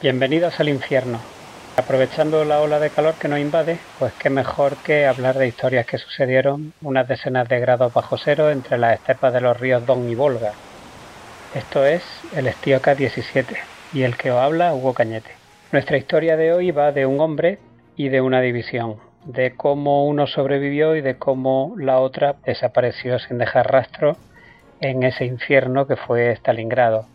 Bienvenidos al infierno. Aprovechando la ola de calor que nos invade, pues qué mejor que hablar de historias que sucedieron unas decenas de grados bajo cero entre las estepas de los ríos Don y Volga. Esto es el Estío K-17 y el que os habla Hugo Cañete. Nuestra historia de hoy va de un hombre y de una división, de cómo uno sobrevivió y de cómo la otra desapareció sin dejar rastro en ese infierno que fue Stalingrado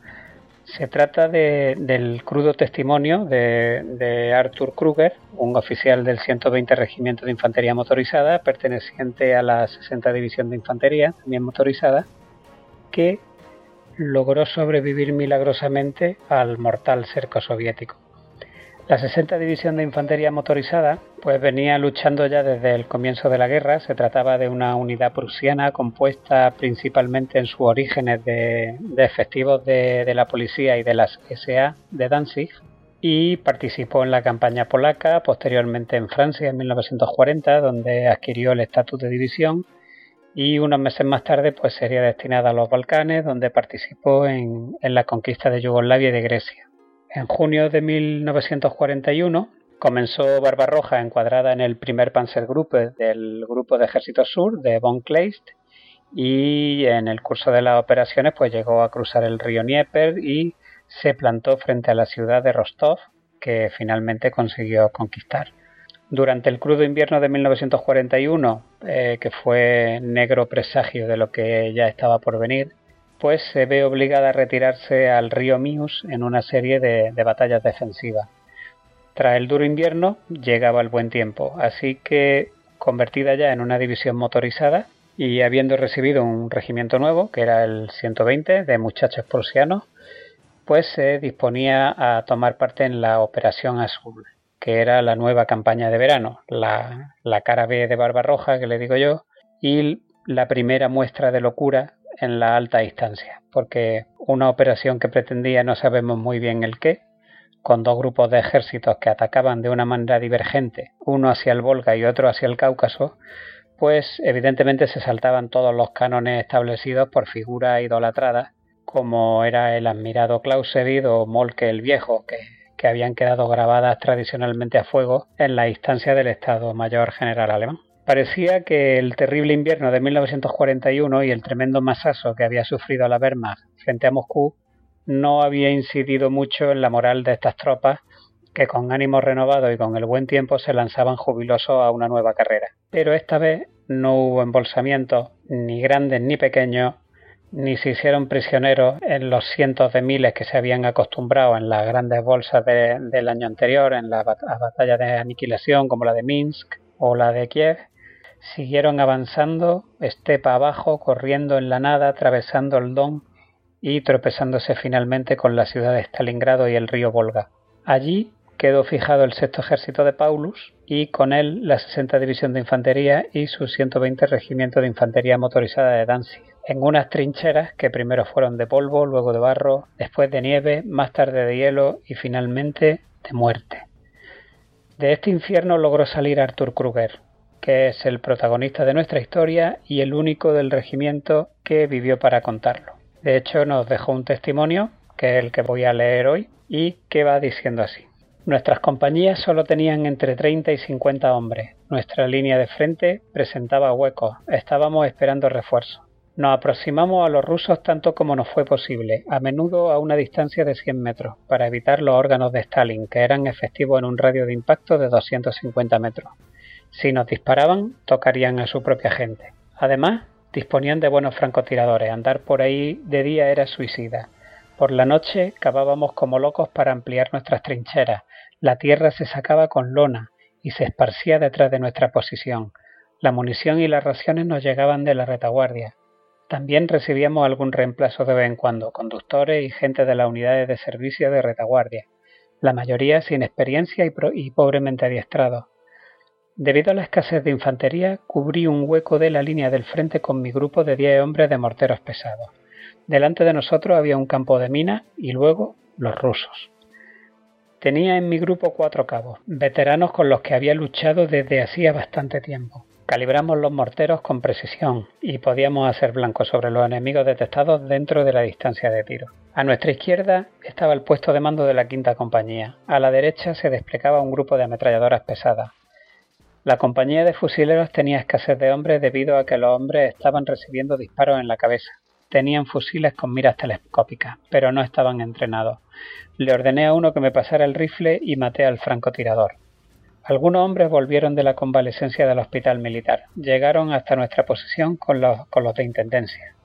se trata del crudo testimonio de, Arthur Kruger, un oficial del 120 Regimiento de Infantería Motorizada, perteneciente a la 60 División de Infantería, también motorizada, que logró sobrevivir milagrosamente al mortal cerco soviético. La 60 División de Infantería Motorizada pues venía luchando ya desde el comienzo de la guerra. Se trataba de una unidad prusiana compuesta principalmente en sus orígenes de, efectivos de, de, la policía y de las SA de Danzig y participó en la campaña polaca, posteriormente en Francia en 1940, donde adquirió el estatus de división y unos meses más tarde pues sería destinada a los Balcanes, donde participó en la conquista de Yugoslavia y de Grecia. En junio de 1941 comenzó Barbarroja encuadrada en el primer Panzergruppe del Grupo de Ejército Sur de von Kleist y en el curso de las operaciones pues llegó a cruzar el río Dnieper y se plantó frente a la ciudad de Rostov que finalmente consiguió conquistar. Durante el crudo invierno de 1941, eh, que fue negro presagio de lo que ya estaba por venir, pues se ve obligada a retirarse al río Mius en una serie de, batallas defensivas. Tras el duro invierno llegaba el buen tiempo, así que convertida ya en una división motorizada y habiendo recibido un regimiento nuevo, que era el 120 de muchachos prusianos, pues se disponía a tomar parte en la Operación Azul, que era la nueva campaña de verano, la, la cara B de Barbarroja, que le digo yo, y la primera muestra de locura en la alta distancia, porque una operación que pretendía no sabemos muy bien el qué, con dos grupos de ejércitos que atacaban de una manera divergente, uno hacia el Volga y otro hacia el Cáucaso, pues evidentemente se saltaban todos los cánones establecidos por figuras idolatradas, como era el admirado Clausewitz o Molke el Viejo, que, que habían quedado grabadas tradicionalmente a fuego en la instancia del Estado Mayor General alemán. Parecía que el terrible invierno de 1941 y el tremendo masazo que había sufrido la Wehrmacht frente a Moscú no había incidido mucho en la moral de estas tropas que con ánimo renovado y con el buen tiempo se lanzaban jubilosos a una nueva carrera. Pero esta vez no hubo embolsamientos, ni grandes ni pequeños, ni se hicieron prisioneros en los cientos de miles que se habían acostumbrado en las grandes bolsas del año anterior, en las batallas de aniquilación como la de Minsk o la de Kiev, Siguieron avanzando, estepa abajo, corriendo en la nada, atravesando el Don y tropezándose finalmente con la ciudad de Stalingrado y el río Volga. Allí quedó fijado el sexto ejército de Paulus y con él la 60 División de Infantería y su 120 Regimiento de Infantería Motorizada de Danzig, en unas trincheras que primero fueron de polvo, luego de barro, después de nieve, más tarde de hielo y finalmente de muerte. De este infierno logró salir Arthur Kruger, que es el protagonista de nuestra historia y el único del regimiento que vivió para contarlo. De hecho, nos dejó un testimonio, que es el que voy a leer hoy, y que va diciendo así. Nuestras compañías solo tenían entre 30 y 50 hombres. Nuestra línea de frente presentaba huecos. Estábamos esperando refuerzos. Nos aproximamos a los rusos tanto como nos fue posible, a menudo a una distancia de 100 metros, para evitar los órganos de Stalin, que eran efectivos en un radio de impacto de 250 metros. Si nos disparaban, tocarían a su propia gente. Además, disponían de buenos francotiradores. Andar por ahí de día era suicida. Por la noche cavábamos como locos para ampliar nuestras trincheras. La tierra se sacaba con lona y se esparcía detrás de nuestra posición. La munición y las raciones nos llegaban de la retaguardia. También recibíamos algún reemplazo de vez en cuando, conductores y gente de las unidades de servicio de retaguardia, la mayoría sin experiencia y, y pobremente adiestrados. Debido a la escasez de infantería, cubrí un hueco de la línea del frente con mi grupo de diez hombres de morteros pesados. Delante de nosotros había un campo de minas y luego los rusos. Tenía en mi grupo cuatro cabos, veteranos con los que había luchado desde hacía bastante tiempo. Calibramos los morteros con precisión y podíamos hacer blanco sobre los enemigos detectados dentro de la distancia de tiro. A nuestra izquierda estaba el puesto de mando de la quinta compañía. A la derecha se desplegaba un grupo de ametralladoras pesadas. La compañía de fusileros tenía escasez de hombres debido a que los hombres estaban recibiendo disparos en la cabeza. Tenían fusiles con miras telescópicas, pero no estaban entrenados. Le ordené a uno que me pasara el rifle y maté al francotirador. Algunos hombres volvieron de la convalecencia del hospital militar. Llegaron hasta nuestra posición con los, de intendencia.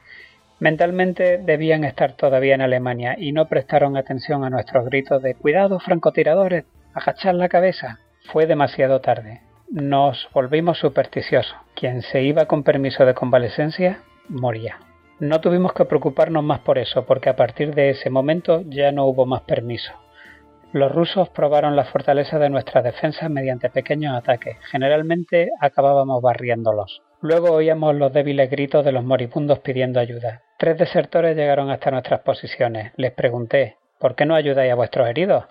Mentalmente debían estar todavía en Alemania y no prestaron atención a nuestros gritos de Cuidado, francotiradores, agachad la cabeza. Fue demasiado tarde. Nos volvimos supersticiosos. Quien se iba con permiso de convalecencia moría. No tuvimos que preocuparnos más por eso, porque a partir de ese momento ya no hubo más permiso. Los rusos probaron la fortaleza de nuestras defensas mediante pequeños ataques. Generalmente acabábamos barriéndolos. Luego oíamos los débiles gritos de los moribundos pidiendo ayuda. Tres desertores llegaron hasta nuestras posiciones. Les pregunté ¿Por qué no ayudáis a vuestros heridos?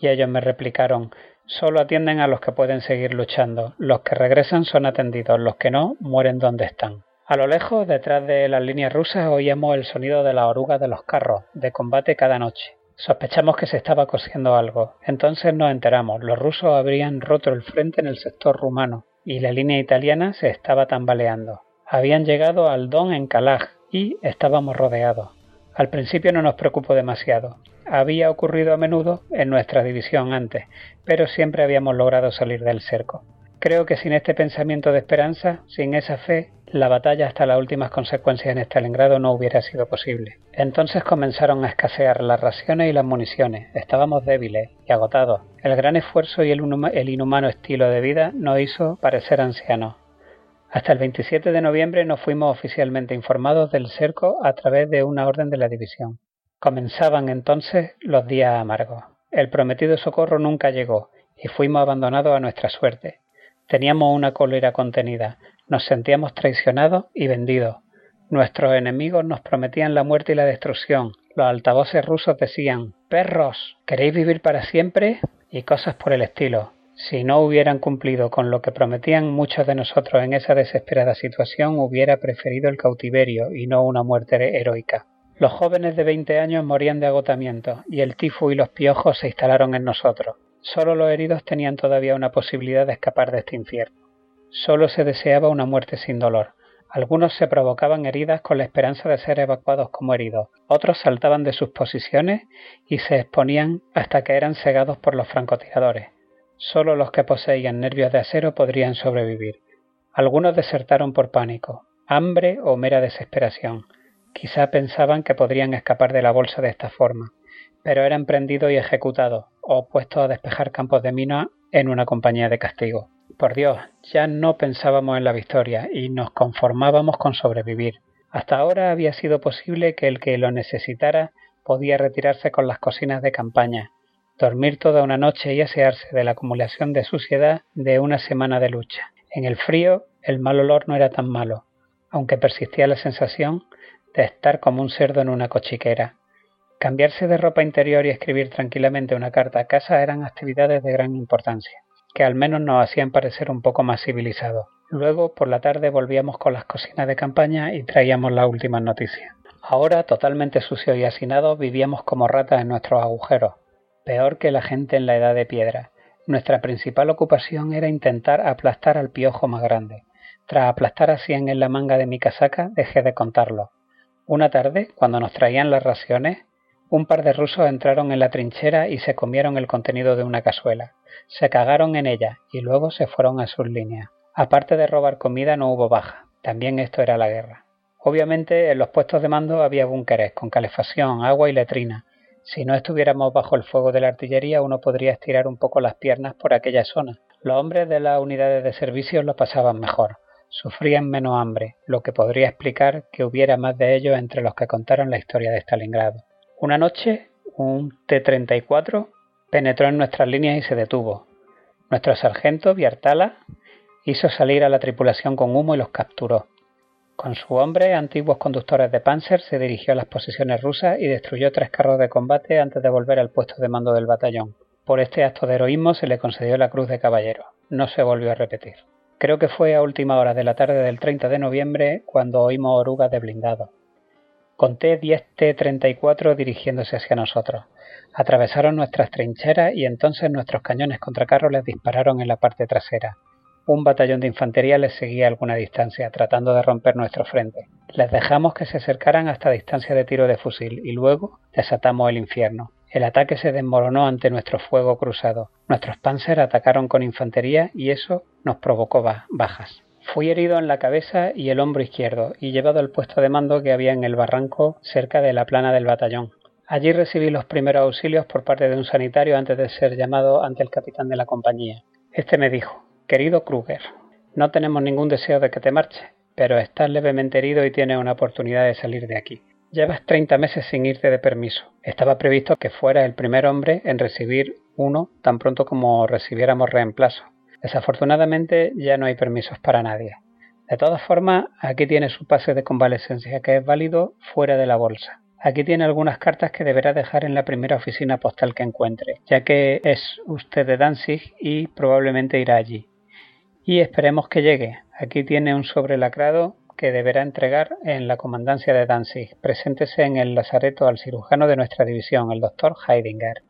Y ellos me replicaron Solo atienden a los que pueden seguir luchando. Los que regresan son atendidos, los que no mueren donde están. A lo lejos, detrás de las líneas rusas, oíamos el sonido de las orugas de los carros, de combate cada noche. Sospechamos que se estaba cosiendo algo. Entonces nos enteramos. Los rusos habrían roto el frente en el sector rumano y la línea italiana se estaba tambaleando. Habían llegado al Don en Kalaj y estábamos rodeados. Al principio no nos preocupó demasiado había ocurrido a menudo en nuestra división antes, pero siempre habíamos logrado salir del cerco. Creo que sin este pensamiento de esperanza, sin esa fe, la batalla hasta las últimas consecuencias en Stalingrado no hubiera sido posible. Entonces comenzaron a escasear las raciones y las municiones. Estábamos débiles y agotados. El gran esfuerzo y el, el inhumano estilo de vida nos hizo parecer ancianos. Hasta el 27 de noviembre no fuimos oficialmente informados del cerco a través de una orden de la división. Comenzaban entonces los días amargos. El prometido socorro nunca llegó y fuimos abandonados a nuestra suerte. Teníamos una cólera contenida, nos sentíamos traicionados y vendidos. Nuestros enemigos nos prometían la muerte y la destrucción. Los altavoces rusos decían Perros, ¿queréis vivir para siempre? y cosas por el estilo. Si no hubieran cumplido con lo que prometían muchos de nosotros en esa desesperada situación, hubiera preferido el cautiverio y no una muerte heroica. Los jóvenes de 20 años morían de agotamiento y el tifo y los piojos se instalaron en nosotros. Solo los heridos tenían todavía una posibilidad de escapar de este infierno. Solo se deseaba una muerte sin dolor. Algunos se provocaban heridas con la esperanza de ser evacuados como heridos. Otros saltaban de sus posiciones y se exponían hasta que eran cegados por los francotiradores. Solo los que poseían nervios de acero podrían sobrevivir. Algunos desertaron por pánico, hambre o mera desesperación. Quizá pensaban que podrían escapar de la bolsa de esta forma, pero eran prendidos y ejecutados, o puestos a despejar campos de mina en una compañía de castigo. Por Dios, ya no pensábamos en la victoria y nos conformábamos con sobrevivir. Hasta ahora había sido posible que el que lo necesitara podía retirarse con las cocinas de campaña, dormir toda una noche y asearse de la acumulación de suciedad de una semana de lucha. En el frío el mal olor no era tan malo, aunque persistía la sensación de estar como un cerdo en una cochiquera. Cambiarse de ropa interior y escribir tranquilamente una carta a casa eran actividades de gran importancia, que al menos nos hacían parecer un poco más civilizados. Luego, por la tarde, volvíamos con las cocinas de campaña y traíamos las últimas noticias. Ahora, totalmente sucios y hacinados, vivíamos como ratas en nuestros agujeros, peor que la gente en la edad de piedra. Nuestra principal ocupación era intentar aplastar al piojo más grande. Tras aplastar a cien en la manga de mi casaca, dejé de contarlo. Una tarde, cuando nos traían las raciones, un par de rusos entraron en la trinchera y se comieron el contenido de una cazuela. Se cagaron en ella y luego se fueron a sus líneas. Aparte de robar comida no hubo baja. También esto era la guerra. Obviamente en los puestos de mando había búnkeres con calefacción, agua y letrina. Si no estuviéramos bajo el fuego de la artillería uno podría estirar un poco las piernas por aquella zona. Los hombres de las unidades de servicio lo pasaban mejor sufrían menos hambre, lo que podría explicar que hubiera más de ellos entre los que contaron la historia de Stalingrado. Una noche, un T-34 penetró en nuestras líneas y se detuvo. Nuestro sargento, Viartala, hizo salir a la tripulación con humo y los capturó. Con su hombre, antiguos conductores de Panzer, se dirigió a las posiciones rusas y destruyó tres carros de combate antes de volver al puesto de mando del batallón. Por este acto de heroísmo se le concedió la Cruz de Caballero. No se volvió a repetir. Creo que fue a última hora de la tarde del 30 de noviembre cuando oímos orugas de blindado. Conté 10 T-34 dirigiéndose hacia nosotros. Atravesaron nuestras trincheras y entonces nuestros cañones contra carro les dispararon en la parte trasera. Un batallón de infantería les seguía a alguna distancia, tratando de romper nuestro frente. Les dejamos que se acercaran hasta distancia de tiro de fusil y luego desatamos el infierno. El ataque se desmoronó ante nuestro fuego cruzado. Nuestros panzer atacaron con infantería y eso nos provocó bajas. Fui herido en la cabeza y el hombro izquierdo y llevado al puesto de mando que había en el barranco cerca de la plana del batallón. Allí recibí los primeros auxilios por parte de un sanitario antes de ser llamado ante el capitán de la compañía. Este me dijo Querido Kruger, no tenemos ningún deseo de que te marche, pero estás levemente herido y tienes una oportunidad de salir de aquí. Llevas 30 meses sin irte de permiso. Estaba previsto que fuera el primer hombre en recibir uno tan pronto como recibiéramos reemplazo. Desafortunadamente ya no hay permisos para nadie. De todas formas, aquí tiene su pase de convalescencia que es válido fuera de la bolsa. Aquí tiene algunas cartas que deberá dejar en la primera oficina postal que encuentre, ya que es usted de Danzig y probablemente irá allí. Y esperemos que llegue. Aquí tiene un sobre lacrado que deberá entregar en la comandancia de Danzig. Preséntese en el lazareto al cirujano de nuestra división, el doctor Heidinger.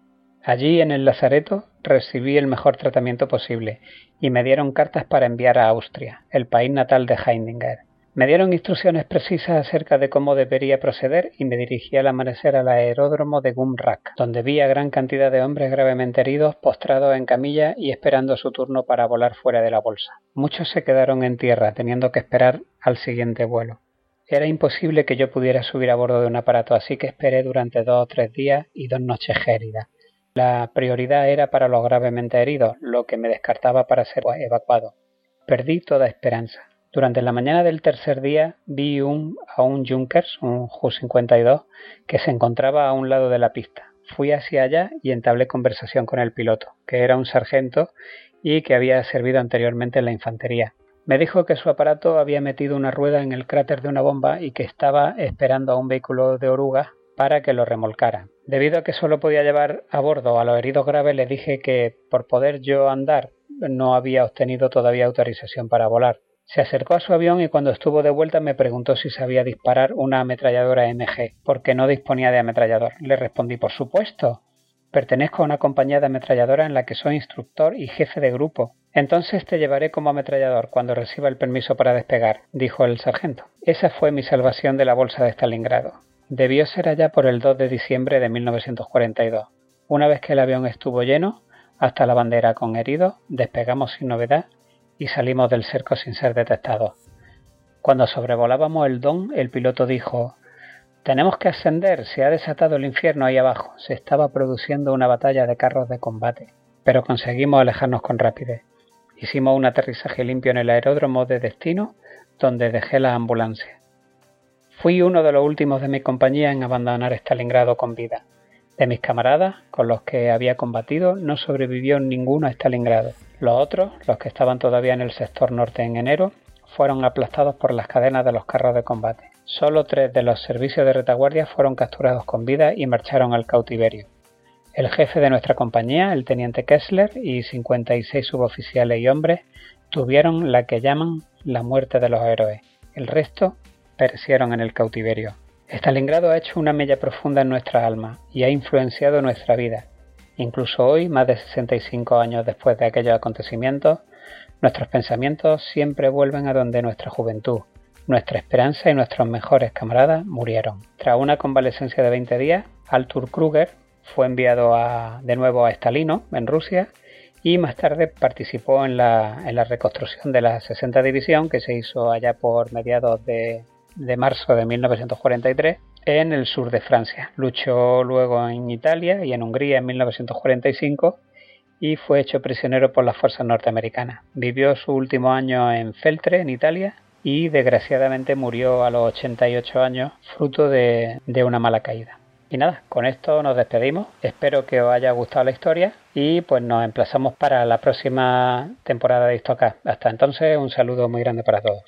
Allí en el lazareto recibí el mejor tratamiento posible y me dieron cartas para enviar a Austria, el país natal de Heidinger. Me dieron instrucciones precisas acerca de cómo debería proceder y me dirigí al amanecer al aeródromo de Gumrak, donde vi a gran cantidad de hombres gravemente heridos postrados en camilla y esperando su turno para volar fuera de la bolsa. Muchos se quedaron en tierra teniendo que esperar al siguiente vuelo. Era imposible que yo pudiera subir a bordo de un aparato, así que esperé durante dos o tres días y dos noches gélidas. La prioridad era para los gravemente heridos, lo que me descartaba para ser evacuado. Perdí toda esperanza. Durante la mañana del tercer día vi un, a un Junkers, un Ju-52, que se encontraba a un lado de la pista. Fui hacia allá y entablé conversación con el piloto, que era un sargento y que había servido anteriormente en la infantería. Me dijo que su aparato había metido una rueda en el cráter de una bomba y que estaba esperando a un vehículo de oruga para que lo remolcara. Debido a que solo podía llevar a bordo a los heridos graves, le dije que por poder yo andar no había obtenido todavía autorización para volar. Se acercó a su avión y cuando estuvo de vuelta me preguntó si sabía disparar una ametralladora MG, porque no disponía de ametrallador. Le respondí, por supuesto. Pertenezco a una compañía de ametralladora en la que soy instructor y jefe de grupo. Entonces te llevaré como ametrallador cuando reciba el permiso para despegar, dijo el sargento. Esa fue mi salvación de la bolsa de Stalingrado. Debió ser allá por el 2 de diciembre de 1942. Una vez que el avión estuvo lleno, hasta la bandera con heridos, despegamos sin novedad y salimos del cerco sin ser detectados. Cuando sobrevolábamos el Don, el piloto dijo Tenemos que ascender, se ha desatado el infierno ahí abajo. Se estaba produciendo una batalla de carros de combate, pero conseguimos alejarnos con rapidez. Hicimos un aterrizaje limpio en el aeródromo de destino, donde dejé la ambulancia. Fui uno de los últimos de mi compañía en abandonar Stalingrado con vida. De mis camaradas, con los que había combatido, no sobrevivió ninguno a Stalingrado. Los otros, los que estaban todavía en el sector norte en enero, fueron aplastados por las cadenas de los carros de combate. Solo tres de los servicios de retaguardia fueron capturados con vida y marcharon al cautiverio. El jefe de nuestra compañía, el teniente Kessler, y 56 suboficiales y hombres tuvieron la que llaman la muerte de los héroes. El resto perecieron en el cautiverio. Stalingrado ha hecho una mella profunda en nuestra alma y ha influenciado nuestra vida, Incluso hoy, más de 65 años después de aquellos acontecimientos, nuestros pensamientos siempre vuelven a donde nuestra juventud, nuestra esperanza y nuestros mejores camaradas murieron. Tras una convalecencia de 20 días, Arthur Kruger fue enviado de nuevo a Stalino, en Rusia, y más tarde participó en la, en la reconstrucción de la 60 División que se hizo allá por mediados de, de marzo de 1943 en el sur de Francia. Luchó luego en Italia y en Hungría en 1945 y fue hecho prisionero por las fuerzas norteamericanas. Vivió su último año en Feltre, en Italia, y desgraciadamente murió a los 88 años fruto de, una mala caída. Y nada, con esto nos despedimos. Espero que os haya gustado la historia y pues nos emplazamos para la próxima temporada de Histocast. Hasta entonces, un saludo muy grande para todos.